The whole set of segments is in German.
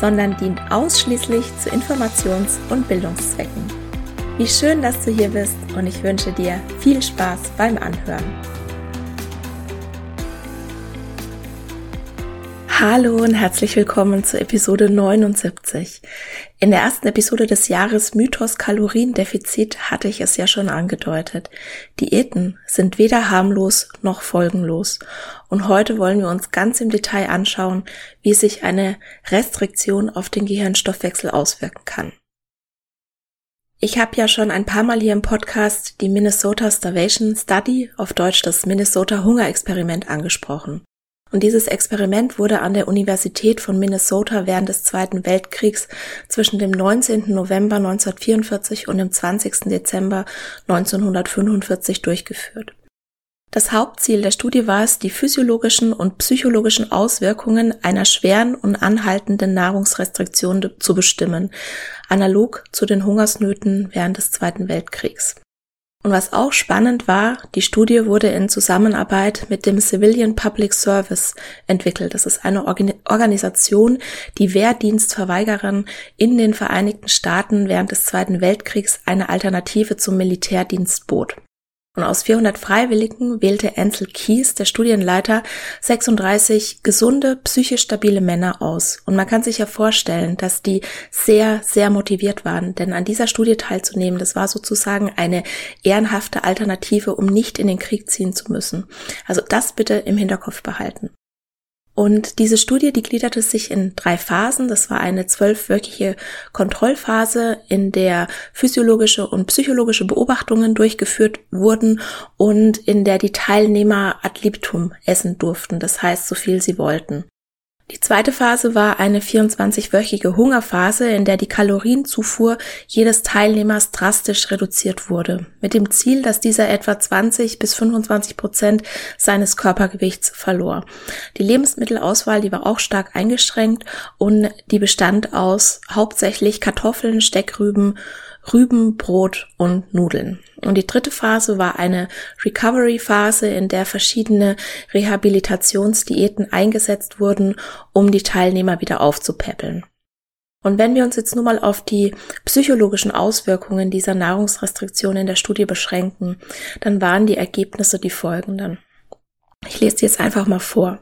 sondern dient ausschließlich zu Informations- und Bildungszwecken. Wie schön, dass du hier bist und ich wünsche dir viel Spaß beim Anhören. Hallo und herzlich willkommen zur Episode 79. In der ersten Episode des Jahres Mythos Kaloriendefizit hatte ich es ja schon angedeutet. Diäten sind weder harmlos noch folgenlos. Und heute wollen wir uns ganz im Detail anschauen, wie sich eine Restriktion auf den Gehirnstoffwechsel auswirken kann. Ich habe ja schon ein paar Mal hier im Podcast die Minnesota Starvation Study, auf Deutsch das Minnesota Hungerexperiment angesprochen. Und dieses Experiment wurde an der Universität von Minnesota während des Zweiten Weltkriegs zwischen dem 19. November 1944 und dem 20. Dezember 1945 durchgeführt. Das Hauptziel der Studie war es, die physiologischen und psychologischen Auswirkungen einer schweren und anhaltenden Nahrungsrestriktion zu bestimmen, analog zu den Hungersnöten während des Zweiten Weltkriegs. Und was auch spannend war, die Studie wurde in Zusammenarbeit mit dem Civilian Public Service entwickelt. Das ist eine Organisation, die Wehrdienstverweigerern in den Vereinigten Staaten während des Zweiten Weltkriegs eine Alternative zum Militärdienst bot. Und aus 400 Freiwilligen wählte Ansel Keys, der Studienleiter, 36 gesunde, psychisch stabile Männer aus. Und man kann sich ja vorstellen, dass die sehr, sehr motiviert waren. Denn an dieser Studie teilzunehmen, das war sozusagen eine ehrenhafte Alternative, um nicht in den Krieg ziehen zu müssen. Also das bitte im Hinterkopf behalten. Und diese Studie, die gliederte sich in drei Phasen. Das war eine zwölfwöchige Kontrollphase, in der physiologische und psychologische Beobachtungen durchgeführt wurden und in der die Teilnehmer ad libitum essen durften. Das heißt, so viel sie wollten. Die zweite Phase war eine 24-wöchige Hungerphase, in der die Kalorienzufuhr jedes Teilnehmers drastisch reduziert wurde, mit dem Ziel, dass dieser etwa 20 bis 25 Prozent seines Körpergewichts verlor. Die Lebensmittelauswahl, die war auch stark eingeschränkt und die bestand aus hauptsächlich Kartoffeln, Steckrüben, Rüben, Brot und Nudeln. Und die dritte Phase war eine Recovery-Phase, in der verschiedene Rehabilitationsdiäten eingesetzt wurden, um die Teilnehmer wieder aufzupäppeln. Und wenn wir uns jetzt nur mal auf die psychologischen Auswirkungen dieser Nahrungsrestriktion in der Studie beschränken, dann waren die Ergebnisse die folgenden. Ich lese sie jetzt einfach mal vor.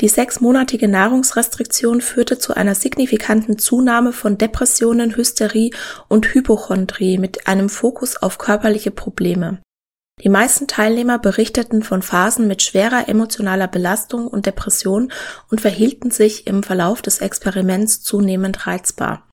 Die sechsmonatige Nahrungsrestriktion führte zu einer signifikanten Zunahme von Depressionen, Hysterie und Hypochondrie mit einem Fokus auf körperliche Probleme. Die meisten Teilnehmer berichteten von Phasen mit schwerer emotionaler Belastung und Depression und verhielten sich im Verlauf des Experiments zunehmend reizbar.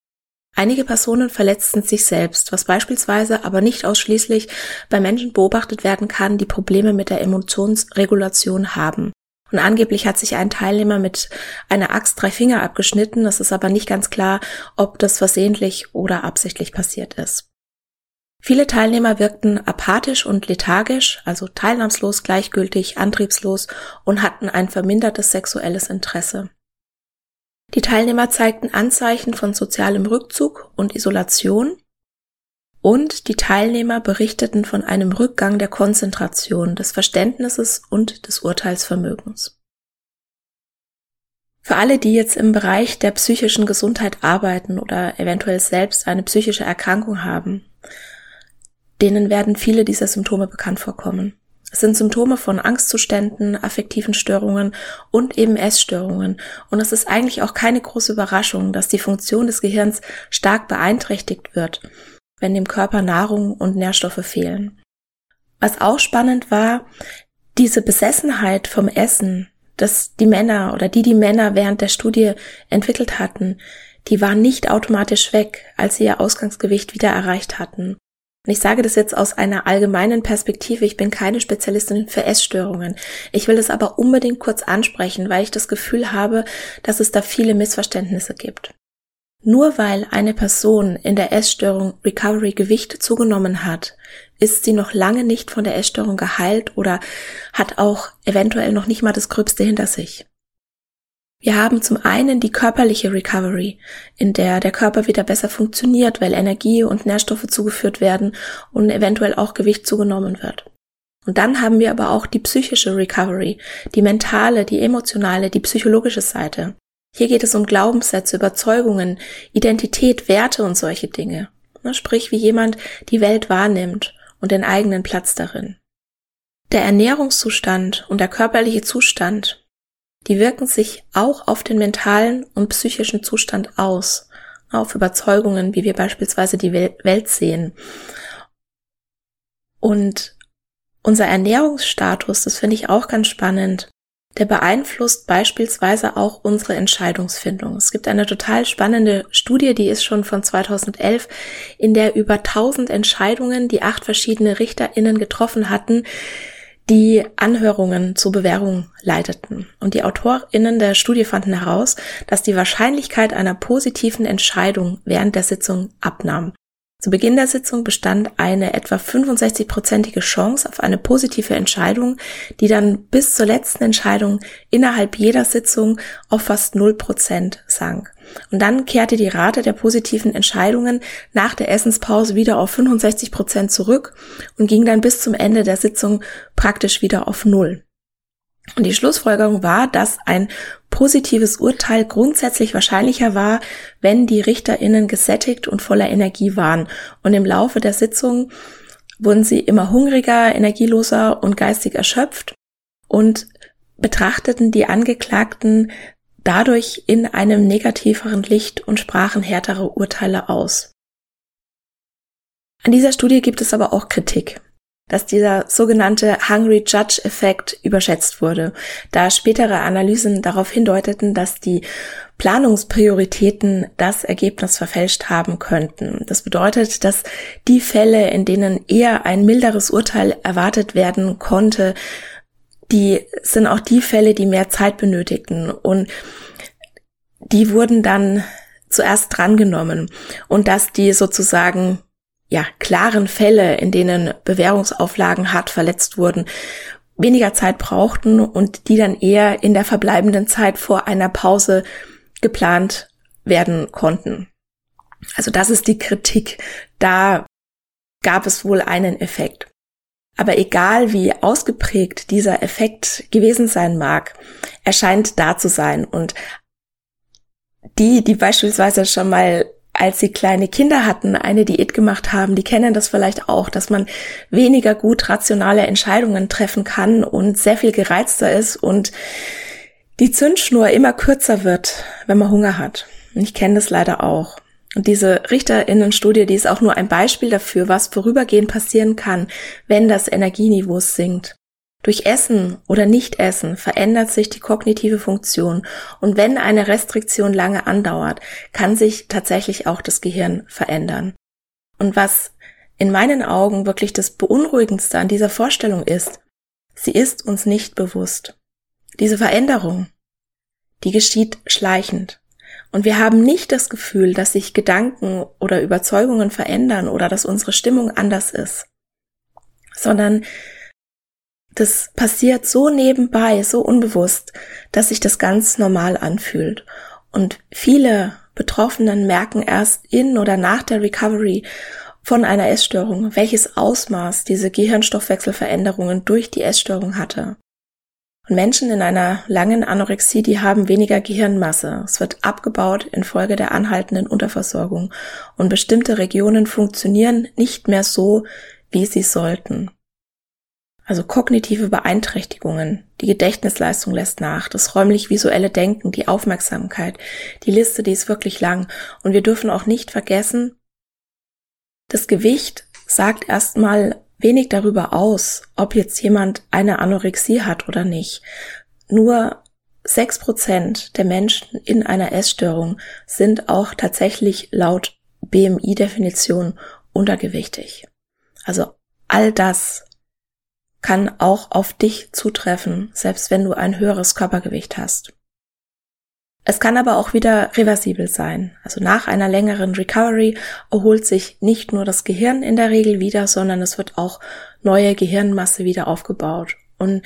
Einige Personen verletzten sich selbst, was beispielsweise aber nicht ausschließlich bei Menschen beobachtet werden kann, die Probleme mit der Emotionsregulation haben. Und angeblich hat sich ein Teilnehmer mit einer Axt drei Finger abgeschnitten. Es ist aber nicht ganz klar, ob das versehentlich oder absichtlich passiert ist. Viele Teilnehmer wirkten apathisch und lethargisch, also teilnahmslos, gleichgültig, antriebslos und hatten ein vermindertes sexuelles Interesse. Die Teilnehmer zeigten Anzeichen von sozialem Rückzug und Isolation und die Teilnehmer berichteten von einem Rückgang der Konzentration, des Verständnisses und des Urteilsvermögens. Für alle, die jetzt im Bereich der psychischen Gesundheit arbeiten oder eventuell selbst eine psychische Erkrankung haben, denen werden viele dieser Symptome bekannt vorkommen. Es sind Symptome von Angstzuständen, affektiven Störungen und eben Essstörungen. Und es ist eigentlich auch keine große Überraschung, dass die Funktion des Gehirns stark beeinträchtigt wird, wenn dem Körper Nahrung und Nährstoffe fehlen. Was auch spannend war, diese Besessenheit vom Essen, dass die Männer oder die die Männer während der Studie entwickelt hatten, die war nicht automatisch weg, als sie ihr Ausgangsgewicht wieder erreicht hatten. Und ich sage das jetzt aus einer allgemeinen Perspektive. Ich bin keine Spezialistin für Essstörungen. Ich will es aber unbedingt kurz ansprechen, weil ich das Gefühl habe, dass es da viele Missverständnisse gibt. Nur weil eine Person in der Essstörung Recovery Gewicht zugenommen hat, ist sie noch lange nicht von der Essstörung geheilt oder hat auch eventuell noch nicht mal das Gröbste hinter sich. Wir haben zum einen die körperliche Recovery, in der der Körper wieder besser funktioniert, weil Energie und Nährstoffe zugeführt werden und eventuell auch Gewicht zugenommen wird. Und dann haben wir aber auch die psychische Recovery, die mentale, die emotionale, die psychologische Seite. Hier geht es um Glaubenssätze, Überzeugungen, Identität, Werte und solche Dinge. Sprich, wie jemand die Welt wahrnimmt und den eigenen Platz darin. Der Ernährungszustand und der körperliche Zustand, die wirken sich auch auf den mentalen und psychischen Zustand aus, auf Überzeugungen, wie wir beispielsweise die Welt sehen. Und unser Ernährungsstatus, das finde ich auch ganz spannend, der beeinflusst beispielsweise auch unsere Entscheidungsfindung. Es gibt eine total spannende Studie, die ist schon von 2011, in der über 1000 Entscheidungen, die acht verschiedene RichterInnen getroffen hatten, die Anhörungen zur Bewährung leiteten. Und die AutorInnen der Studie fanden heraus, dass die Wahrscheinlichkeit einer positiven Entscheidung während der Sitzung abnahm. Zu Beginn der Sitzung bestand eine etwa 65-prozentige Chance auf eine positive Entscheidung, die dann bis zur letzten Entscheidung innerhalb jeder Sitzung auf fast 0 Prozent sank. Und dann kehrte die Rate der positiven Entscheidungen nach der Essenspause wieder auf 65 Prozent zurück und ging dann bis zum Ende der Sitzung praktisch wieder auf Null. Und die Schlussfolgerung war, dass ein positives Urteil grundsätzlich wahrscheinlicher war, wenn die RichterInnen gesättigt und voller Energie waren. Und im Laufe der Sitzung wurden sie immer hungriger, energieloser und geistig erschöpft und betrachteten die Angeklagten dadurch in einem negativeren Licht und sprachen härtere Urteile aus. An dieser Studie gibt es aber auch Kritik dass dieser sogenannte Hungry Judge Effekt überschätzt wurde, da spätere Analysen darauf hindeuteten, dass die Planungsprioritäten das Ergebnis verfälscht haben könnten. Das bedeutet, dass die Fälle, in denen eher ein milderes Urteil erwartet werden konnte, die sind auch die Fälle, die mehr Zeit benötigten und die wurden dann zuerst drangenommen und dass die sozusagen ja, klaren Fälle, in denen Bewährungsauflagen hart verletzt wurden, weniger Zeit brauchten und die dann eher in der verbleibenden Zeit vor einer Pause geplant werden konnten. Also das ist die Kritik. Da gab es wohl einen Effekt. Aber egal wie ausgeprägt dieser Effekt gewesen sein mag, er scheint da zu sein. Und die, die beispielsweise schon mal als sie kleine Kinder hatten, eine Diät gemacht haben, die kennen das vielleicht auch, dass man weniger gut rationale Entscheidungen treffen kann und sehr viel gereizter ist und die Zündschnur immer kürzer wird, wenn man Hunger hat. ich kenne das leider auch. Und diese Richterinnenstudie, die ist auch nur ein Beispiel dafür, was vorübergehend passieren kann, wenn das Energieniveau sinkt. Durch Essen oder Nichtessen verändert sich die kognitive Funktion und wenn eine Restriktion lange andauert, kann sich tatsächlich auch das Gehirn verändern. Und was in meinen Augen wirklich das Beunruhigendste an dieser Vorstellung ist, sie ist uns nicht bewusst. Diese Veränderung, die geschieht schleichend. Und wir haben nicht das Gefühl, dass sich Gedanken oder Überzeugungen verändern oder dass unsere Stimmung anders ist, sondern das passiert so nebenbei, so unbewusst, dass sich das ganz normal anfühlt. Und viele Betroffenen merken erst in oder nach der Recovery von einer Essstörung, welches Ausmaß diese Gehirnstoffwechselveränderungen durch die Essstörung hatte. Und Menschen in einer langen Anorexie, die haben weniger Gehirnmasse. Es wird abgebaut infolge der anhaltenden Unterversorgung und bestimmte Regionen funktionieren nicht mehr so, wie sie sollten. Also kognitive Beeinträchtigungen, die Gedächtnisleistung lässt nach, das räumlich-visuelle Denken, die Aufmerksamkeit. Die Liste, die ist wirklich lang. Und wir dürfen auch nicht vergessen, das Gewicht sagt erstmal wenig darüber aus, ob jetzt jemand eine Anorexie hat oder nicht. Nur sechs Prozent der Menschen in einer Essstörung sind auch tatsächlich laut BMI-Definition untergewichtig. Also all das kann auch auf dich zutreffen, selbst wenn du ein höheres Körpergewicht hast. Es kann aber auch wieder reversibel sein. Also nach einer längeren Recovery erholt sich nicht nur das Gehirn in der Regel wieder, sondern es wird auch neue Gehirnmasse wieder aufgebaut. Und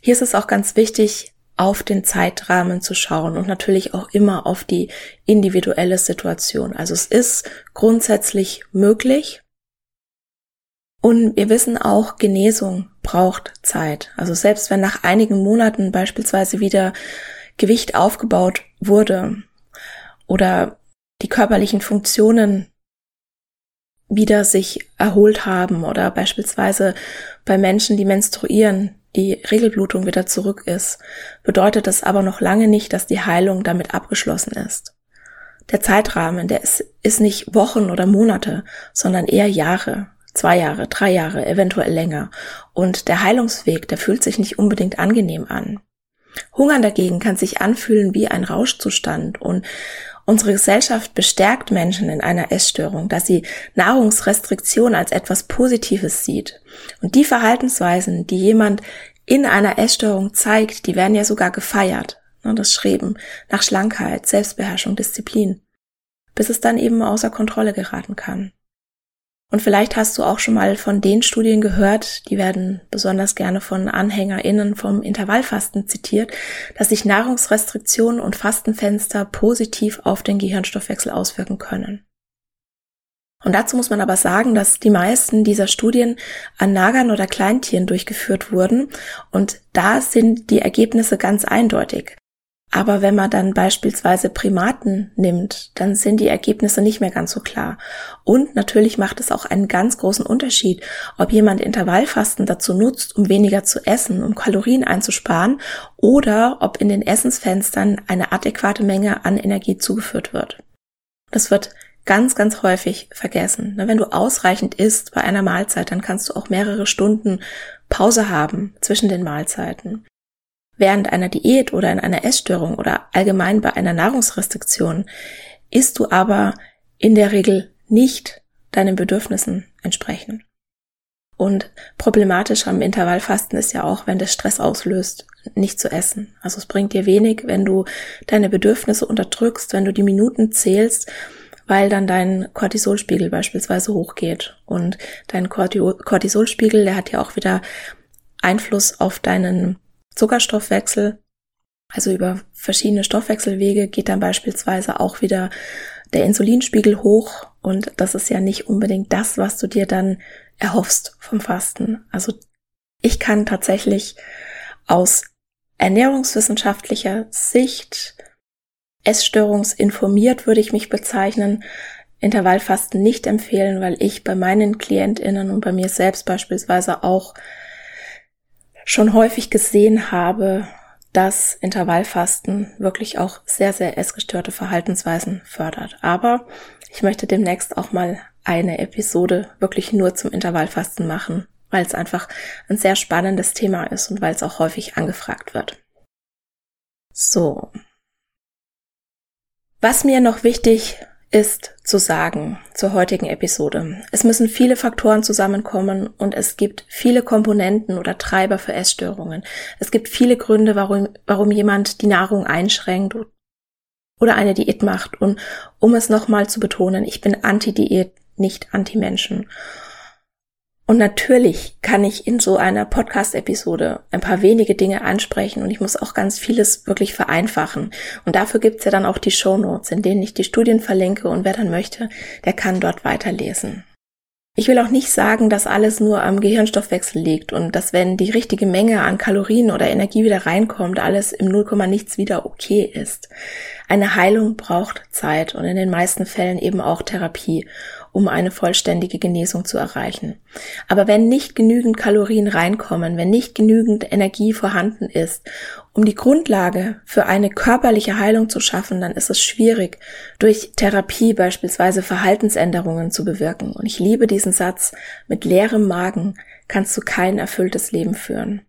hier ist es auch ganz wichtig, auf den Zeitrahmen zu schauen und natürlich auch immer auf die individuelle Situation. Also es ist grundsätzlich möglich, und wir wissen auch, Genesung braucht Zeit. Also selbst wenn nach einigen Monaten beispielsweise wieder Gewicht aufgebaut wurde oder die körperlichen Funktionen wieder sich erholt haben oder beispielsweise bei Menschen, die menstruieren, die Regelblutung wieder zurück ist, bedeutet das aber noch lange nicht, dass die Heilung damit abgeschlossen ist. Der Zeitrahmen, der ist, ist nicht Wochen oder Monate, sondern eher Jahre zwei Jahre, drei Jahre, eventuell länger. Und der Heilungsweg, der fühlt sich nicht unbedingt angenehm an. Hungern dagegen kann sich anfühlen wie ein Rauschzustand und unsere Gesellschaft bestärkt Menschen in einer Essstörung, dass sie Nahrungsrestriktion als etwas Positives sieht. Und die Verhaltensweisen, die jemand in einer Essstörung zeigt, die werden ja sogar gefeiert. Ne, das Schreiben nach Schlankheit, Selbstbeherrschung, Disziplin. Bis es dann eben außer Kontrolle geraten kann. Und vielleicht hast du auch schon mal von den Studien gehört, die werden besonders gerne von AnhängerInnen vom Intervallfasten zitiert, dass sich Nahrungsrestriktionen und Fastenfenster positiv auf den Gehirnstoffwechsel auswirken können. Und dazu muss man aber sagen, dass die meisten dieser Studien an Nagern oder Kleintieren durchgeführt wurden und da sind die Ergebnisse ganz eindeutig. Aber wenn man dann beispielsweise Primaten nimmt, dann sind die Ergebnisse nicht mehr ganz so klar. Und natürlich macht es auch einen ganz großen Unterschied, ob jemand Intervallfasten dazu nutzt, um weniger zu essen, um Kalorien einzusparen, oder ob in den Essensfenstern eine adäquate Menge an Energie zugeführt wird. Das wird ganz, ganz häufig vergessen. Wenn du ausreichend isst bei einer Mahlzeit, dann kannst du auch mehrere Stunden Pause haben zwischen den Mahlzeiten. Während einer Diät oder in einer Essstörung oder allgemein bei einer Nahrungsrestriktion isst du aber in der Regel nicht deinen Bedürfnissen entsprechend. Und problematisch am Intervallfasten ist ja auch, wenn das Stress auslöst, nicht zu essen. Also es bringt dir wenig, wenn du deine Bedürfnisse unterdrückst, wenn du die Minuten zählst, weil dann dein Cortisolspiegel beispielsweise hochgeht. Und dein Cortisolspiegel, der hat ja auch wieder Einfluss auf deinen Zuckerstoffwechsel, also über verschiedene Stoffwechselwege geht dann beispielsweise auch wieder der Insulinspiegel hoch und das ist ja nicht unbedingt das, was du dir dann erhoffst vom Fasten. Also ich kann tatsächlich aus ernährungswissenschaftlicher Sicht Essstörungsinformiert würde ich mich bezeichnen, Intervallfasten nicht empfehlen, weil ich bei meinen Klientinnen und bei mir selbst beispielsweise auch schon häufig gesehen habe, dass Intervallfasten wirklich auch sehr, sehr essgestörte Verhaltensweisen fördert. Aber ich möchte demnächst auch mal eine Episode wirklich nur zum Intervallfasten machen, weil es einfach ein sehr spannendes Thema ist und weil es auch häufig angefragt wird. So. Was mir noch wichtig ist zu sagen zur heutigen Episode. Es müssen viele Faktoren zusammenkommen und es gibt viele Komponenten oder Treiber für Essstörungen. Es gibt viele Gründe, warum, warum jemand die Nahrung einschränkt oder eine Diät macht. Und um es nochmal zu betonen, ich bin anti-Diät, nicht anti-Menschen. Und natürlich kann ich in so einer Podcast-Episode ein paar wenige Dinge ansprechen und ich muss auch ganz vieles wirklich vereinfachen. Und dafür gibt's ja dann auch die Show Notes, in denen ich die Studien verlinke und wer dann möchte, der kann dort weiterlesen. Ich will auch nicht sagen, dass alles nur am Gehirnstoffwechsel liegt und dass wenn die richtige Menge an Kalorien oder Energie wieder reinkommt, alles im Nullkomma nichts wieder okay ist. Eine Heilung braucht Zeit und in den meisten Fällen eben auch Therapie. Um eine vollständige Genesung zu erreichen. Aber wenn nicht genügend Kalorien reinkommen, wenn nicht genügend Energie vorhanden ist, um die Grundlage für eine körperliche Heilung zu schaffen, dann ist es schwierig, durch Therapie beispielsweise Verhaltensänderungen zu bewirken. Und ich liebe diesen Satz, mit leerem Magen kannst du kein erfülltes Leben führen.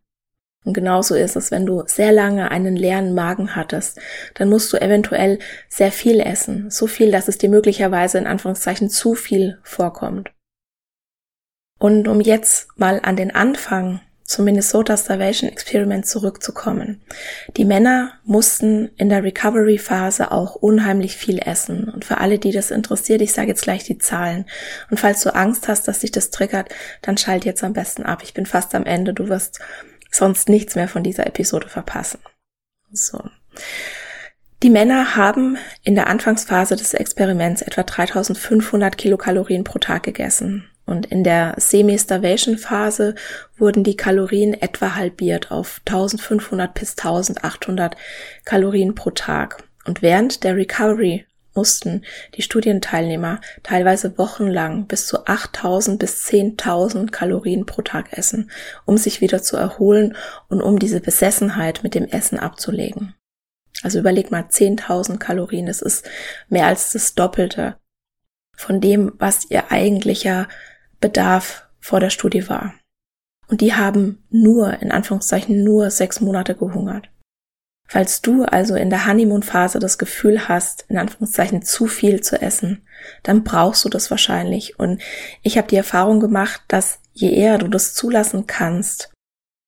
Und genauso ist es, wenn du sehr lange einen leeren Magen hattest, dann musst du eventuell sehr viel essen. So viel, dass es dir möglicherweise in Anführungszeichen zu viel vorkommt. Und um jetzt mal an den Anfang zum Minnesota Starvation Experiment zurückzukommen. Die Männer mussten in der Recovery Phase auch unheimlich viel essen. Und für alle, die das interessiert, ich sage jetzt gleich die Zahlen. Und falls du Angst hast, dass dich das triggert, dann schalt jetzt am besten ab. Ich bin fast am Ende. Du wirst sonst nichts mehr von dieser Episode verpassen. So. Die Männer haben in der Anfangsphase des Experiments etwa 3500 Kilokalorien pro Tag gegessen. Und in der Semi-Starvation-Phase wurden die Kalorien etwa halbiert auf 1500 bis 1800 Kalorien pro Tag. Und während der Recovery mussten die Studienteilnehmer teilweise wochenlang bis zu 8000 bis 10.000 Kalorien pro Tag essen, um sich wieder zu erholen und um diese Besessenheit mit dem Essen abzulegen. Also überleg mal 10.000 Kalorien, das ist mehr als das Doppelte von dem, was ihr eigentlicher Bedarf vor der Studie war. Und die haben nur, in Anführungszeichen, nur sechs Monate gehungert. Falls du also in der Honeymoon-Phase das Gefühl hast, in Anführungszeichen zu viel zu essen, dann brauchst du das wahrscheinlich. Und ich habe die Erfahrung gemacht, dass je eher du das zulassen kannst,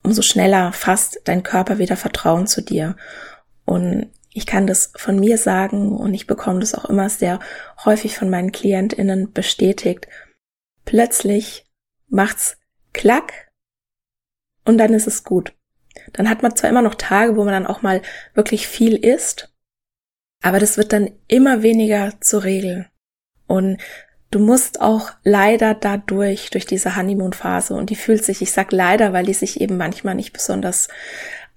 umso schneller fasst dein Körper wieder Vertrauen zu dir. Und ich kann das von mir sagen und ich bekomme das auch immer sehr häufig von meinen KlientInnen bestätigt. Plötzlich macht's klack und dann ist es gut. Dann hat man zwar immer noch Tage, wo man dann auch mal wirklich viel isst, aber das wird dann immer weniger zur Regel. Und du musst auch leider dadurch, durch diese Honeymoon-Phase, und die fühlt sich, ich sag leider, weil die sich eben manchmal nicht besonders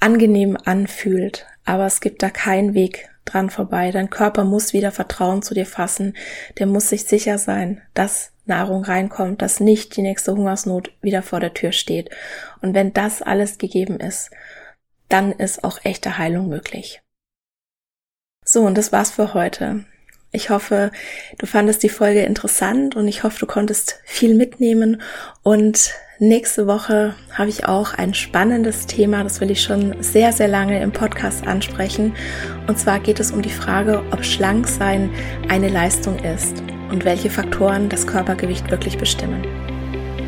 angenehm anfühlt, aber es gibt da keinen Weg dran vorbei. Dein Körper muss wieder Vertrauen zu dir fassen, der muss sich sicher sein, dass Nahrung reinkommt, dass nicht die nächste Hungersnot wieder vor der Tür steht. Und wenn das alles gegeben ist, dann ist auch echte Heilung möglich. So, und das war's für heute. Ich hoffe, du fandest die Folge interessant und ich hoffe, du konntest viel mitnehmen. Und nächste Woche habe ich auch ein spannendes Thema, das will ich schon sehr, sehr lange im Podcast ansprechen. Und zwar geht es um die Frage, ob Schlanksein eine Leistung ist und welche Faktoren das Körpergewicht wirklich bestimmen.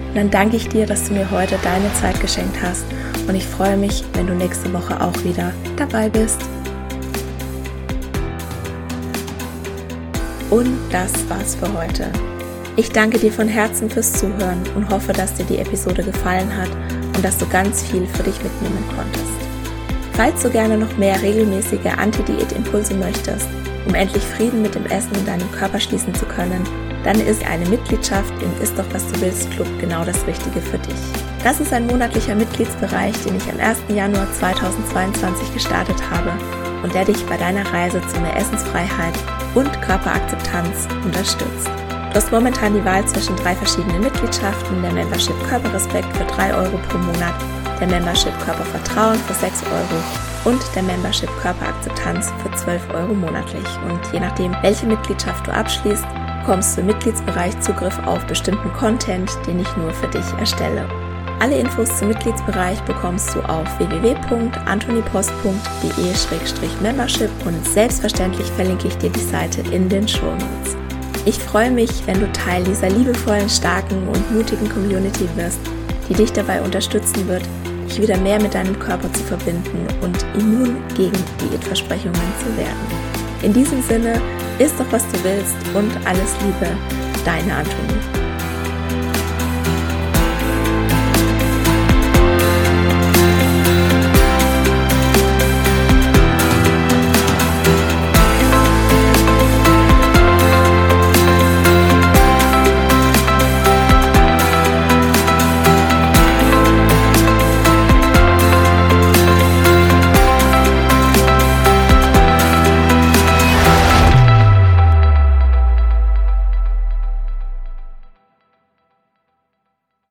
Und dann danke ich dir, dass du mir heute deine Zeit geschenkt hast und ich freue mich, wenn du nächste Woche auch wieder dabei bist. Und das war's für heute. Ich danke dir von Herzen fürs Zuhören und hoffe, dass dir die Episode gefallen hat und dass du ganz viel für dich mitnehmen konntest. Falls du gerne noch mehr regelmäßige Anti-Diät-Impulse möchtest, um endlich Frieden mit dem Essen in deinem Körper schließen zu können, dann ist eine Mitgliedschaft im Ist doch was du willst Club genau das Richtige für dich. Das ist ein monatlicher Mitgliedsbereich, den ich am 1. Januar 2022 gestartet habe und der dich bei deiner Reise zu mehr Essensfreiheit und Körperakzeptanz unterstützt. Du hast momentan die Wahl zwischen drei verschiedenen Mitgliedschaften, der Membership Körperrespekt für 3 Euro pro Monat, der Membership Körpervertrauen für 6 Euro und der Membership Körperakzeptanz für 12 Euro monatlich. Und je nachdem, welche Mitgliedschaft du abschließt, bekommst du im Mitgliedsbereich Zugriff auf bestimmten Content, den ich nur für dich erstelle. Alle Infos zum Mitgliedsbereich bekommst du auf www.antonipost.de-membership und selbstverständlich verlinke ich dir die Seite in den Show Notes. Ich freue mich, wenn du Teil dieser liebevollen, starken und mutigen Community wirst, die dich dabei unterstützen wird, dich wieder mehr mit deinem Körper zu verbinden und immun gegen Diätversprechungen zu werden. In diesem Sinne, isst doch was du willst und alles Liebe, deine Antonie.